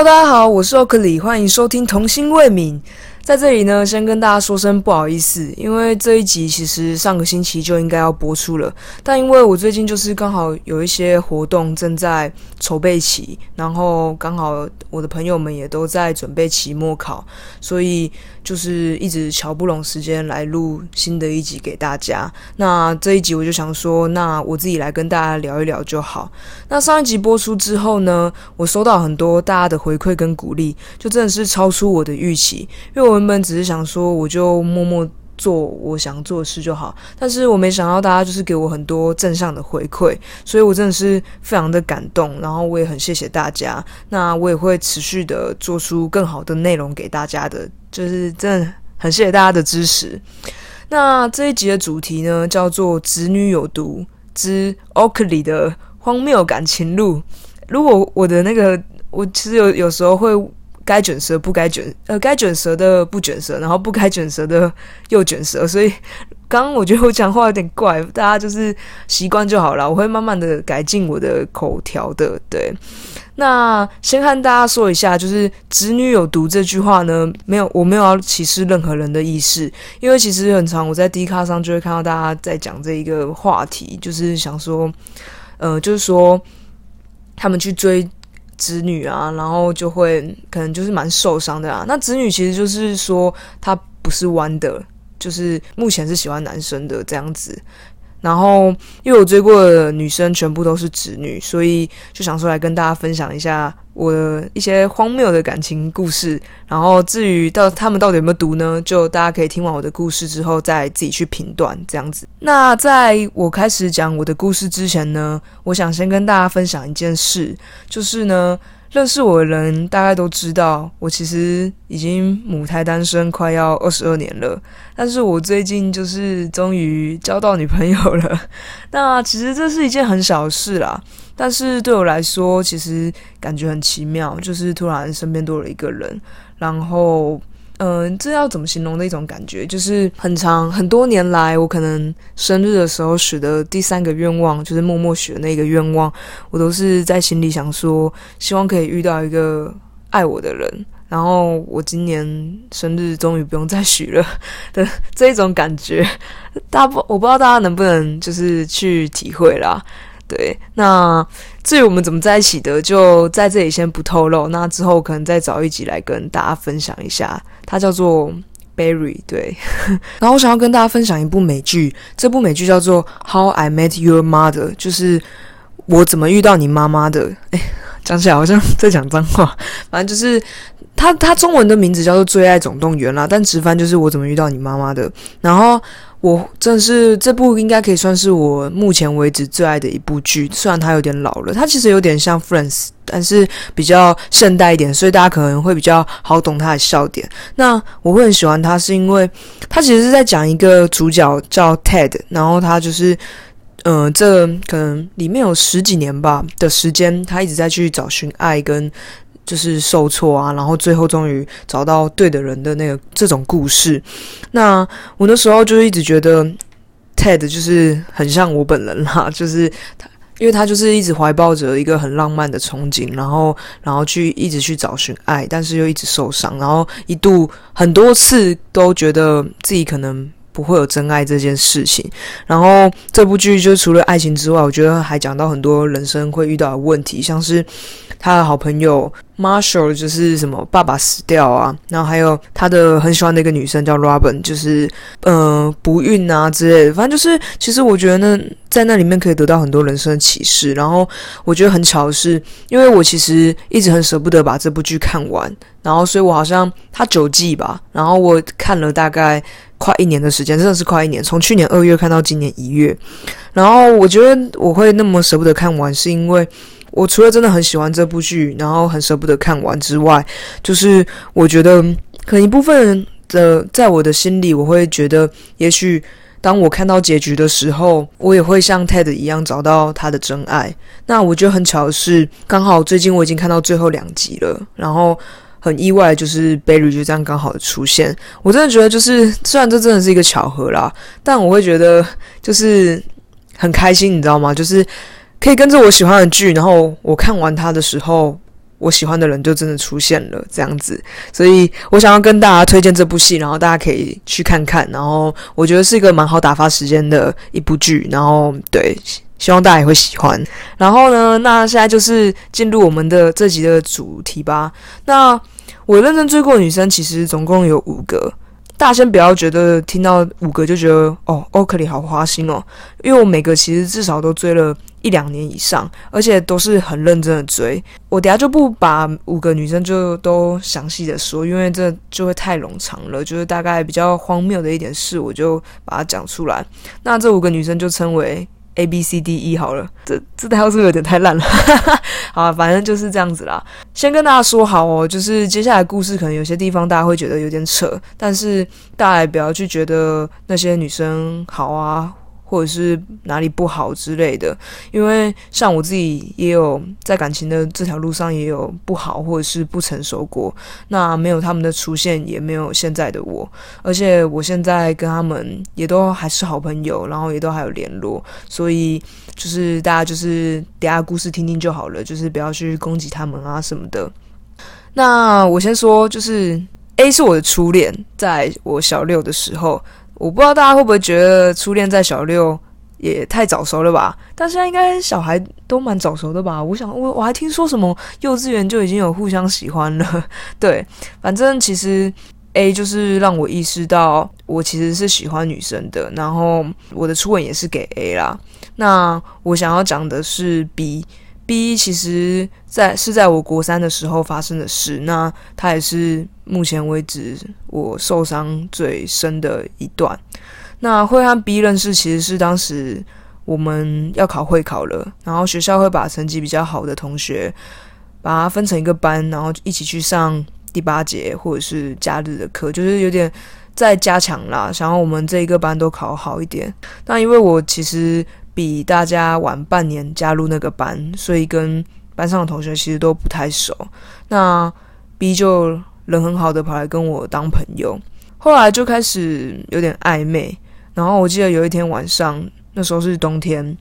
大家好，我是 oakly 欢迎收听童心未泯。在这里呢，先跟大家说声不好意思，因为这一集其实上个星期就应该要播出了，但因为我最近就是刚好有一些活动正在筹备期，然后刚好我的朋友们也都在准备期末考，所以就是一直瞧不拢时间来录新的一集给大家。那这一集我就想说，那我自己来跟大家聊一聊就好。那上一集播出之后呢，我收到很多大家的回馈跟鼓励，就真的是超出我的预期，因为我原本只是想说，我就默默做我想做的事就好，但是我没想到大家就是给我很多正向的回馈，所以我真的是非常的感动，然后我也很谢谢大家，那我也会持续的做出更好的内容给大家的，就是真的很谢谢大家的支持。那这一集的主题呢，叫做《子女有毒之 Oakley 的荒谬感情路》。如果我的那个，我其实有有时候会。该卷舌不该卷，呃，该卷舌的不卷舌，然后不该卷舌的又卷舌，所以刚刚我觉得我讲话有点怪，大家就是习惯就好了。我会慢慢的改进我的口条的。对，那先和大家说一下，就是“子女有毒”这句话呢，没有，我没有要歧视任何人的意思，因为其实很长，我在 D 卡上就会看到大家在讲这一个话题，就是想说，呃，就是说他们去追。子女啊，然后就会可能就是蛮受伤的啊。那子女其实就是说他不是弯的，就是目前是喜欢男生的这样子。然后因为我追过的女生全部都是直女，所以就想说来跟大家分享一下我的一些荒谬的感情故事。然后至于到他们到底有没有毒呢？就大家可以听完我的故事之后再自己去评断这样子。那在我开始讲我的故事之前呢，我想先跟大家分享一件事，就是呢。认识我的人大概都知道，我其实已经母胎单身快要二十二年了。但是我最近就是终于交到女朋友了。那其实这是一件很小的事啦，但是对我来说，其实感觉很奇妙，就是突然身边多了一个人，然后。嗯，这要怎么形容的一种感觉？就是很长很多年来，我可能生日的时候许的第三个愿望，就是默默许的那个愿望，我都是在心里想说，希望可以遇到一个爱我的人。然后我今年生日终于不用再许了的这一种感觉，大不我不知道大家能不能就是去体会啦。对，那 至于我们怎么在一起的，就在这里先不透露。那之后可能再找一集来跟大家分享一下。它叫做 Barry，对。然后我想要跟大家分享一部美剧，这部美剧叫做《How I Met Your Mother》，就是我怎么遇到你妈妈的。哎，讲起来好像在讲脏话，反正就是它它中文的名字叫做《最爱总动员》啦，但直翻就是我怎么遇到你妈妈的。然后。我真是这部应该可以算是我目前为止最爱的一部剧，虽然它有点老了，它其实有点像《Friends》，但是比较现代一点，所以大家可能会比较好懂它的笑点。那我会很喜欢它，是因为它其实是在讲一个主角叫 Ted，然后他就是，嗯，这可能里面有十几年吧的时间，他一直在去找寻爱跟。就是受挫啊，然后最后终于找到对的人的那个这种故事。那我那时候就一直觉得 Ted 就是很像我本人啦，就是他，因为他就是一直怀抱着一个很浪漫的憧憬，然后然后去一直去找寻爱，但是又一直受伤，然后一度很多次都觉得自己可能不会有真爱这件事情。然后这部剧就除了爱情之外，我觉得还讲到很多人生会遇到的问题，像是他的好朋友。Marshall 就是什么爸爸死掉啊，然后还有他的很喜欢的一个女生叫 Robin，就是呃不孕啊之类的，反正就是其实我觉得呢，在那里面可以得到很多人生的启示。然后我觉得很巧的是，因为我其实一直很舍不得把这部剧看完，然后所以我好像它九季吧，然后我看了大概快一年的时间，真的是快一年，从去年二月看到今年一月。然后我觉得我会那么舍不得看完，是因为。我除了真的很喜欢这部剧，然后很舍不得看完之外，就是我觉得可能一部分的在我的心里，我会觉得，也许当我看到结局的时候，我也会像 Ted 一样找到他的真爱。那我觉得很巧的是，刚好最近我已经看到最后两集了，然后很意外，就是 Barry 就这样刚好出现。我真的觉得，就是虽然这真的是一个巧合啦，但我会觉得就是很开心，你知道吗？就是。可以跟着我喜欢的剧，然后我看完它的时候，我喜欢的人就真的出现了这样子，所以我想要跟大家推荐这部戏，然后大家可以去看看，然后我觉得是一个蛮好打发时间的一部剧，然后对，希望大家也会喜欢。然后呢，那现在就是进入我们的这集的主题吧。那我认真追过的女生，其实总共有五个。大家先不要觉得听到五个就觉得哦，欧克里好花心哦，因为我每个其实至少都追了一两年以上，而且都是很认真的追。我等下就不把五个女生就都详细的说，因为这就会太冗长了。就是大概比较荒谬的一点事，我就把它讲出来。那这五个女生就称为。A B C D E 好了，这这套是不是有点太烂了？好，反正就是这样子啦。先跟大家说好哦，就是接下来故事可能有些地方大家会觉得有点扯，但是大家也不要去觉得那些女生好啊。或者是哪里不好之类的，因为像我自己也有在感情的这条路上也有不好或者是不成熟过，那没有他们的出现，也没有现在的我，而且我现在跟他们也都还是好朋友，然后也都还有联络，所以就是大家就是等下故事听听就好了，就是不要去攻击他们啊什么的。那我先说，就是 A 是我的初恋，在我小六的时候。我不知道大家会不会觉得初恋在小六也太早熟了吧？但现在应该小孩都蛮早熟的吧？我想我我还听说什么幼稚园就已经有互相喜欢了。对，反正其实 A 就是让我意识到我其实是喜欢女生的，然后我的初吻也是给 A 啦。那我想要讲的是 B。B 其实，在是在我国三的时候发生的事，那它也是目前为止我受伤最深的一段。那会和 B 认识，其实是当时我们要考会考了，然后学校会把成绩比较好的同学，把它分成一个班，然后一起去上第八节或者是假日的课，就是有点在加强啦，想要我们这一个班都考好一点。那因为我其实。比大家晚半年加入那个班，所以跟班上的同学其实都不太熟。那 B 就人很好的跑来跟我当朋友，后来就开始有点暧昧。然后我记得有一天晚上，那时候是冬天，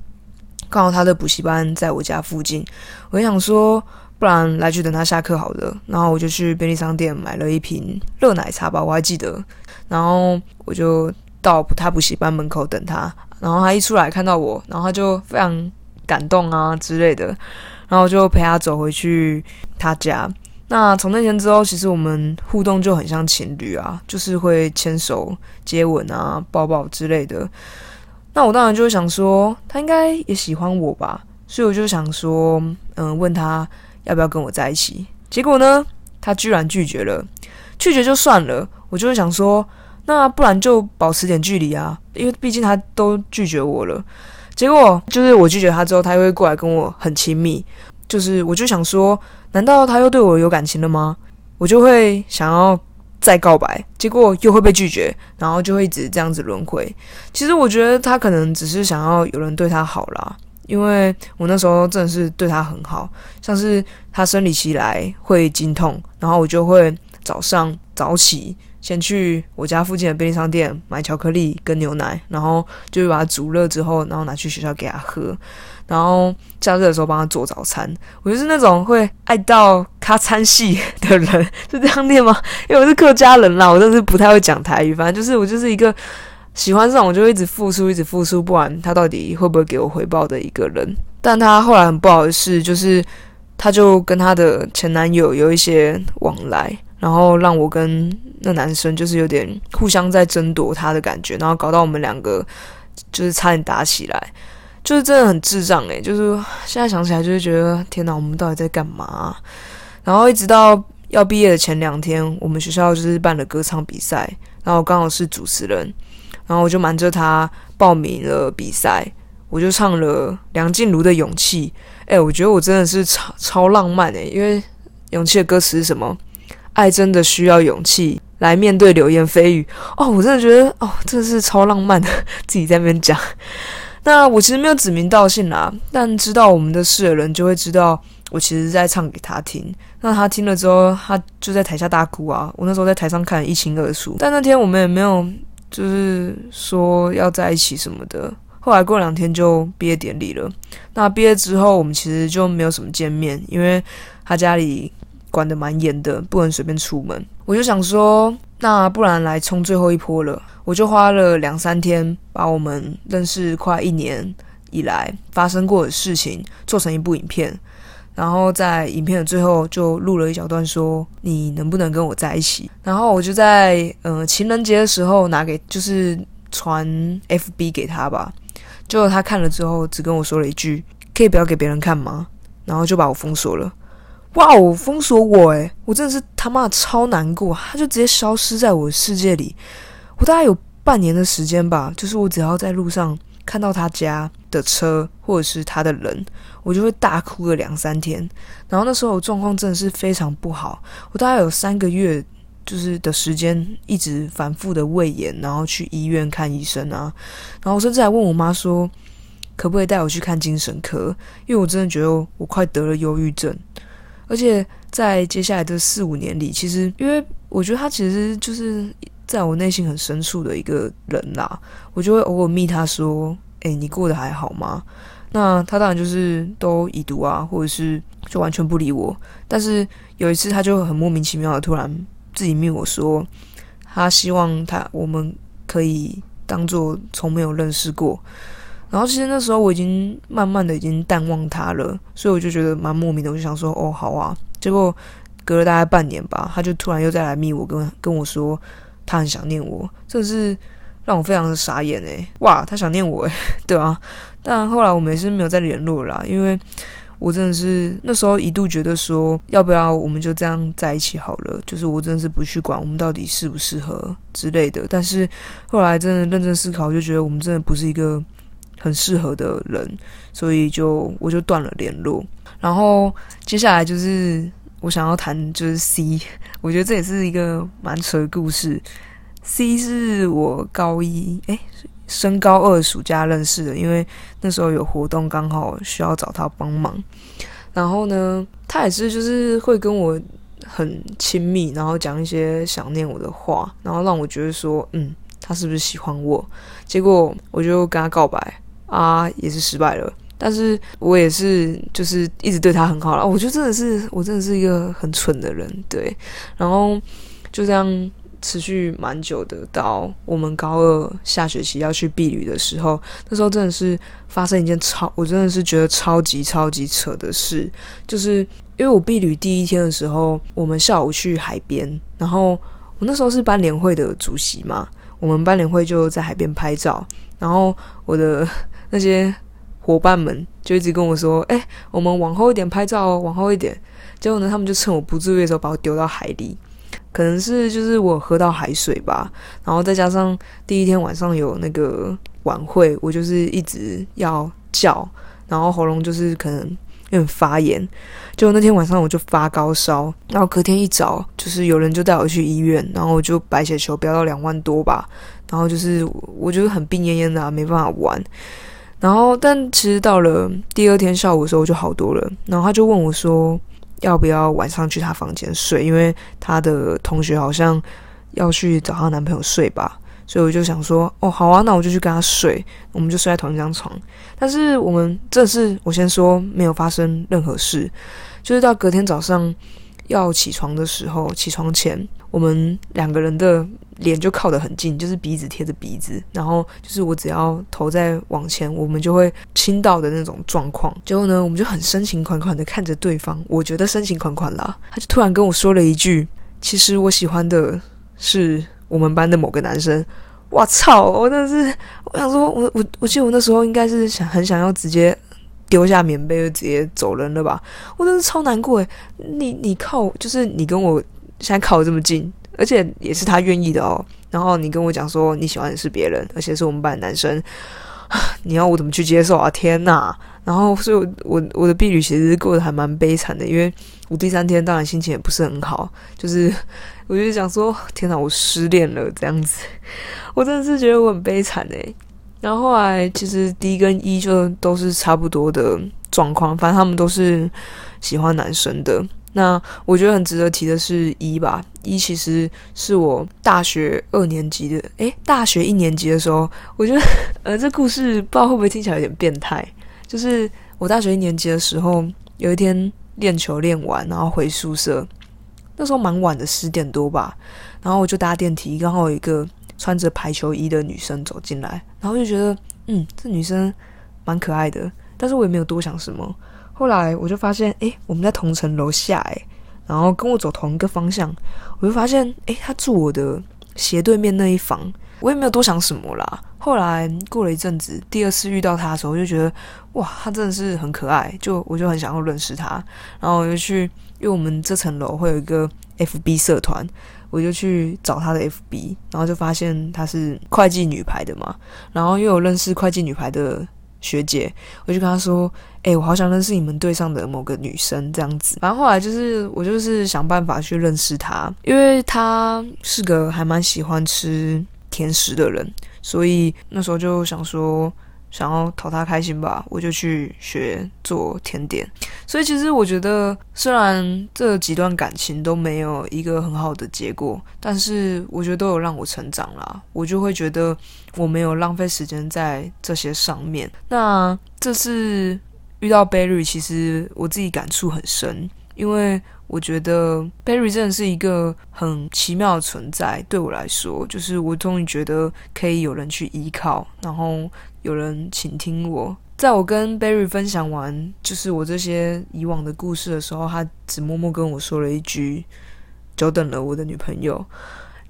刚好他的补习班在我家附近，我就想说，不然来去等他下课好了。然后我就去便利商店买了一瓶热奶茶吧，我还记得。然后我就到他补习班门口等他。然后他一出来看到我，然后他就非常感动啊之类的，然后就陪他走回去他家。那从那天之后，其实我们互动就很像情侣啊，就是会牵手、接吻啊、抱抱之类的。那我当然就会想说，他应该也喜欢我吧，所以我就想说，嗯，问他要不要跟我在一起。结果呢，他居然拒绝了。拒绝就算了，我就会想说。那不然就保持点距离啊，因为毕竟他都拒绝我了。结果就是我拒绝他之后，他又会过来跟我很亲密。就是我就想说，难道他又对我有感情了吗？我就会想要再告白，结果又会被拒绝，然后就会一直这样子轮回。其实我觉得他可能只是想要有人对他好啦，因为我那时候真的是对他很好，像是他生理期来会经痛，然后我就会早上早起。先去我家附近的便利商店买巧克力跟牛奶，然后就把它煮热之后，然后拿去学校给他喝。然后假日的时候帮他做早餐。我就是那种会爱到咖餐系的人，是这样念吗？因为我是客家人啦，我真的是不太会讲台语。反正就是我就是一个喜欢这种我就一直付出，一直付出，不管他到底会不会给我回报的一个人。但他后来很不好的事就是，他就跟他的前男友有一些往来。然后让我跟那男生就是有点互相在争夺他的感觉，然后搞到我们两个就是差点打起来，就是真的很智障诶，就是现在想起来就是觉得天哪，我们到底在干嘛？然后一直到要毕业的前两天，我们学校就是办了歌唱比赛，然后刚好是主持人，然后我就瞒着他报名了比赛，我就唱了梁静茹的《勇气》。哎，我觉得我真的是超超浪漫诶，因为《勇气》的歌词是什么？爱真的需要勇气来面对流言蜚语哦，我真的觉得哦，真的是超浪漫的，自己在那边讲。那我其实没有指名道姓啦，但知道我们的事的人就会知道，我其实在唱给他听。那他听了之后，他就在台下大哭啊。我那时候在台上看一清二楚。但那天我们也没有就是说要在一起什么的。后来过两天就毕业典礼了。那毕业之后，我们其实就没有什么见面，因为。他家里管得蛮严的，不能随便出门。我就想说，那不然来冲最后一波了。我就花了两三天，把我们认识快一年以来发生过的事情做成一部影片，然后在影片的最后就录了一小段，说你能不能跟我在一起？然后我就在呃情人节的时候拿给，就是传 FB 给他吧。结果他看了之后，只跟我说了一句：“可以不要给别人看吗？”然后就把我封锁了。哇哦，封锁我诶，我真的是他妈超难过，他就直接消失在我的世界里。我大概有半年的时间吧，就是我只要在路上看到他家的车或者是他的人，我就会大哭个两三天。然后那时候状况真的是非常不好，我大概有三个月。就是的时间一直反复的胃炎，然后去医院看医生啊，然后甚至还问我妈说，可不可以带我去看精神科？因为我真的觉得我快得了忧郁症，而且在接下来的四五年里，其实因为我觉得他其实就是在我内心很深处的一个人啦，我就会偶尔密他说，哎，你过得还好吗？那他当然就是都已读啊，或者是就完全不理我。但是有一次，他就很莫名其妙的突然。自己密我说，他希望他我们可以当做从没有认识过。然后其实那时候我已经慢慢的已经淡忘他了，所以我就觉得蛮莫名的。我就想说，哦，好啊。结果隔了大概半年吧，他就突然又再来密我，跟跟我说他很想念我，真的是让我非常的傻眼诶。哇，他想念我诶，对啊。但后来我们也是没有再联络啦，因为。我真的是那时候一度觉得说，要不要我们就这样在一起好了？就是我真的是不去管我们到底适不适合之类的。但是后来真的认真思考，就觉得我们真的不是一个很适合的人，所以就我就断了联络。然后接下来就是我想要谈就是 C，我觉得这也是一个蛮扯的故事。C 是我高一哎。升高二暑假认识的，因为那时候有活动，刚好需要找他帮忙。然后呢，他也是就是会跟我很亲密，然后讲一些想念我的话，然后让我觉得说，嗯，他是不是喜欢我？结果我就跟他告白啊，也是失败了。但是我也是就是一直对他很好了。我觉得真的是我真的是一个很蠢的人，对。然后就这样。持续蛮久的，到我们高二下学期要去避旅的时候，那时候真的是发生一件超，我真的是觉得超级超级扯的事，就是因为我避旅第一天的时候，我们下午去海边，然后我那时候是班联会的主席嘛，我们班联会就在海边拍照，然后我的那些伙伴们就一直跟我说：“哎，我们往后一点拍照哦，往后一点。”结果呢，他们就趁我不注意的时候把我丢到海里。可能是就是我喝到海水吧，然后再加上第一天晚上有那个晚会，我就是一直要叫，然后喉咙就是可能有点发炎，就那天晚上我就发高烧，然后隔天一早就是有人就带我去医院，然后我就白血球飙到两万多吧，然后就是我就是很病恹恹的，没办法玩，然后但其实到了第二天下午的时候就好多了，然后他就问我说。要不要晚上去她房间睡？因为她的同学好像要去找她男朋友睡吧，所以我就想说，哦，好啊，那我就去跟她睡，我们就睡在同一张床。但是我们这是我先说没有发生任何事，就是到隔天早上要起床的时候，起床前我们两个人的。脸就靠得很近，就是鼻子贴着鼻子，然后就是我只要头再往前，我们就会亲到的那种状况。结果呢，我们就很深情款款的看着对方，我觉得深情款款啦。他就突然跟我说了一句：“其实我喜欢的是我们班的某个男生。”我操！我真的是，我想说，我我我记得我那时候应该是想很想要直接丢下棉被就直接走人了吧？我真的超难过诶，你你靠，就是你跟我现在靠的这么近。而且也是他愿意的哦。然后你跟我讲说你喜欢的是别人，而且是我们班男生，你要我怎么去接受啊？天哪！然后所以，我我的避旅其实过得还蛮悲惨的，因为我第三天当然心情也不是很好，就是我就想说，天哪，我失恋了这样子，我真的是觉得我很悲惨诶。然后后来其实 D 跟 E 就都是差不多的状况，反正他们都是喜欢男生的。那我觉得很值得提的是一吧，一其实是我大学二年级的，诶，大学一年级的时候，我觉得，呃，这故事不知道会不会听起来有点变态。就是我大学一年级的时候，有一天练球练完，然后回宿舍。那时候蛮晚的，十点多吧。然后我就搭电梯，刚好有一个穿着排球衣的女生走进来，然后就觉得，嗯，这女生蛮可爱的。但是我也没有多想什么。后来我就发现，诶，我们在同层楼下，诶，然后跟我走同一个方向，我就发现，诶，她住我的斜对面那一房。我也没有多想什么啦。后来过了一阵子，第二次遇到她的时候，我就觉得哇，她真的是很可爱，就我就很想要认识她。然后我就去，因为我们这层楼会有一个 FB 社团，我就去找他的 FB，然后就发现他是会计女排的嘛。然后又有认识会计女排的学姐，我就跟他说：“哎，我好想认识你们队上的某个女生这样子。”反正后来就是我就是想办法去认识她，因为她是个还蛮喜欢吃。甜食的人，所以那时候就想说，想要讨他开心吧，我就去学做甜点。所以其实我觉得，虽然这几段感情都没有一个很好的结果，但是我觉得都有让我成长啦。我就会觉得我没有浪费时间在这些上面。那这次遇到 Berry，其实我自己感触很深，因为。我觉得 Barry 真的是一个很奇妙的存在，对我来说，就是我终于觉得可以有人去依靠，然后有人倾听我。在我跟 Barry 分享完就是我这些以往的故事的时候，他只默默跟我说了一句：“久等了，我的女朋友。”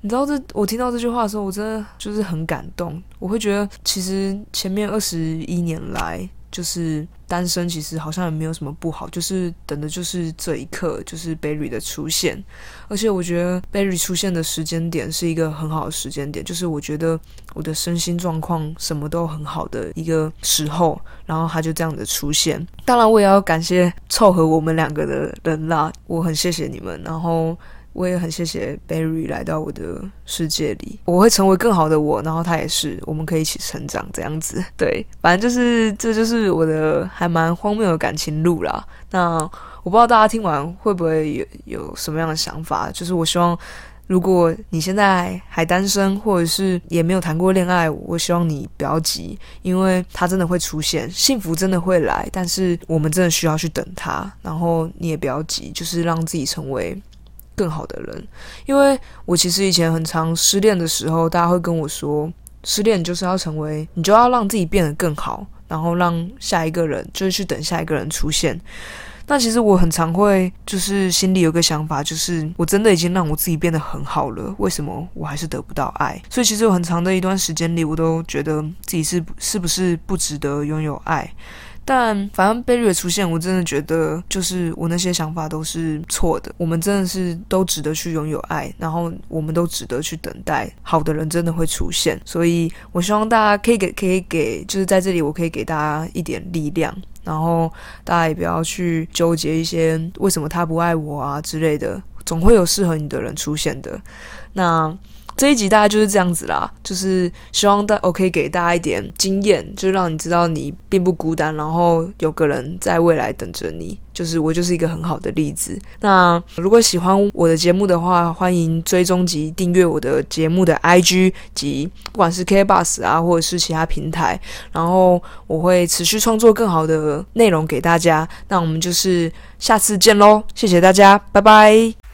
你知道这我听到这句话的时候，我真的就是很感动。我会觉得，其实前面二十一年来。就是单身，其实好像也没有什么不好，就是等的就是这一刻，就是 Berry 的出现。而且我觉得 Berry 出现的时间点是一个很好的时间点，就是我觉得我的身心状况什么都很好的一个时候，然后他就这样的出现。当然，我也要感谢凑合我们两个的人啦，我很谢谢你们。然后。我也很谢谢 Barry 来到我的世界里，我会成为更好的我，然后他也是，我们可以一起成长这样子。对，反正就是这就是我的还蛮荒谬的感情路啦。那我不知道大家听完会不会有有什么样的想法？就是我希望，如果你现在还单身，或者是也没有谈过恋爱，我希望你不要急，因为他真的会出现，幸福真的会来，但是我们真的需要去等他。然后你也不要急，就是让自己成为。更好的人，因为我其实以前很常失恋的时候，大家会跟我说，失恋就是要成为，你就要让自己变得更好，然后让下一个人就是去等下一个人出现。那其实我很常会就是心里有个想法，就是我真的已经让我自己变得很好了，为什么我还是得不到爱？所以其实有很长的一段时间里，我都觉得自己是是不是不值得拥有爱。但反正贝瑞的出现，我真的觉得就是我那些想法都是错的。我们真的是都值得去拥有爱，然后我们都值得去等待好的人真的会出现。所以我希望大家可以给，可以给，就是在这里我可以给大家一点力量，然后大家也不要去纠结一些为什么他不爱我啊之类的，总会有适合你的人出现的。那。这一集大概就是这样子啦，就是希望大我可以给大家一点经验，就让你知道你并不孤单，然后有个人在未来等着你，就是我就是一个很好的例子。那如果喜欢我的节目的话，欢迎追踪及订阅我的节目的 IG 及不管是 K Bus 啊，或者是其他平台，然后我会持续创作更好的内容给大家。那我们就是下次见喽，谢谢大家，拜拜。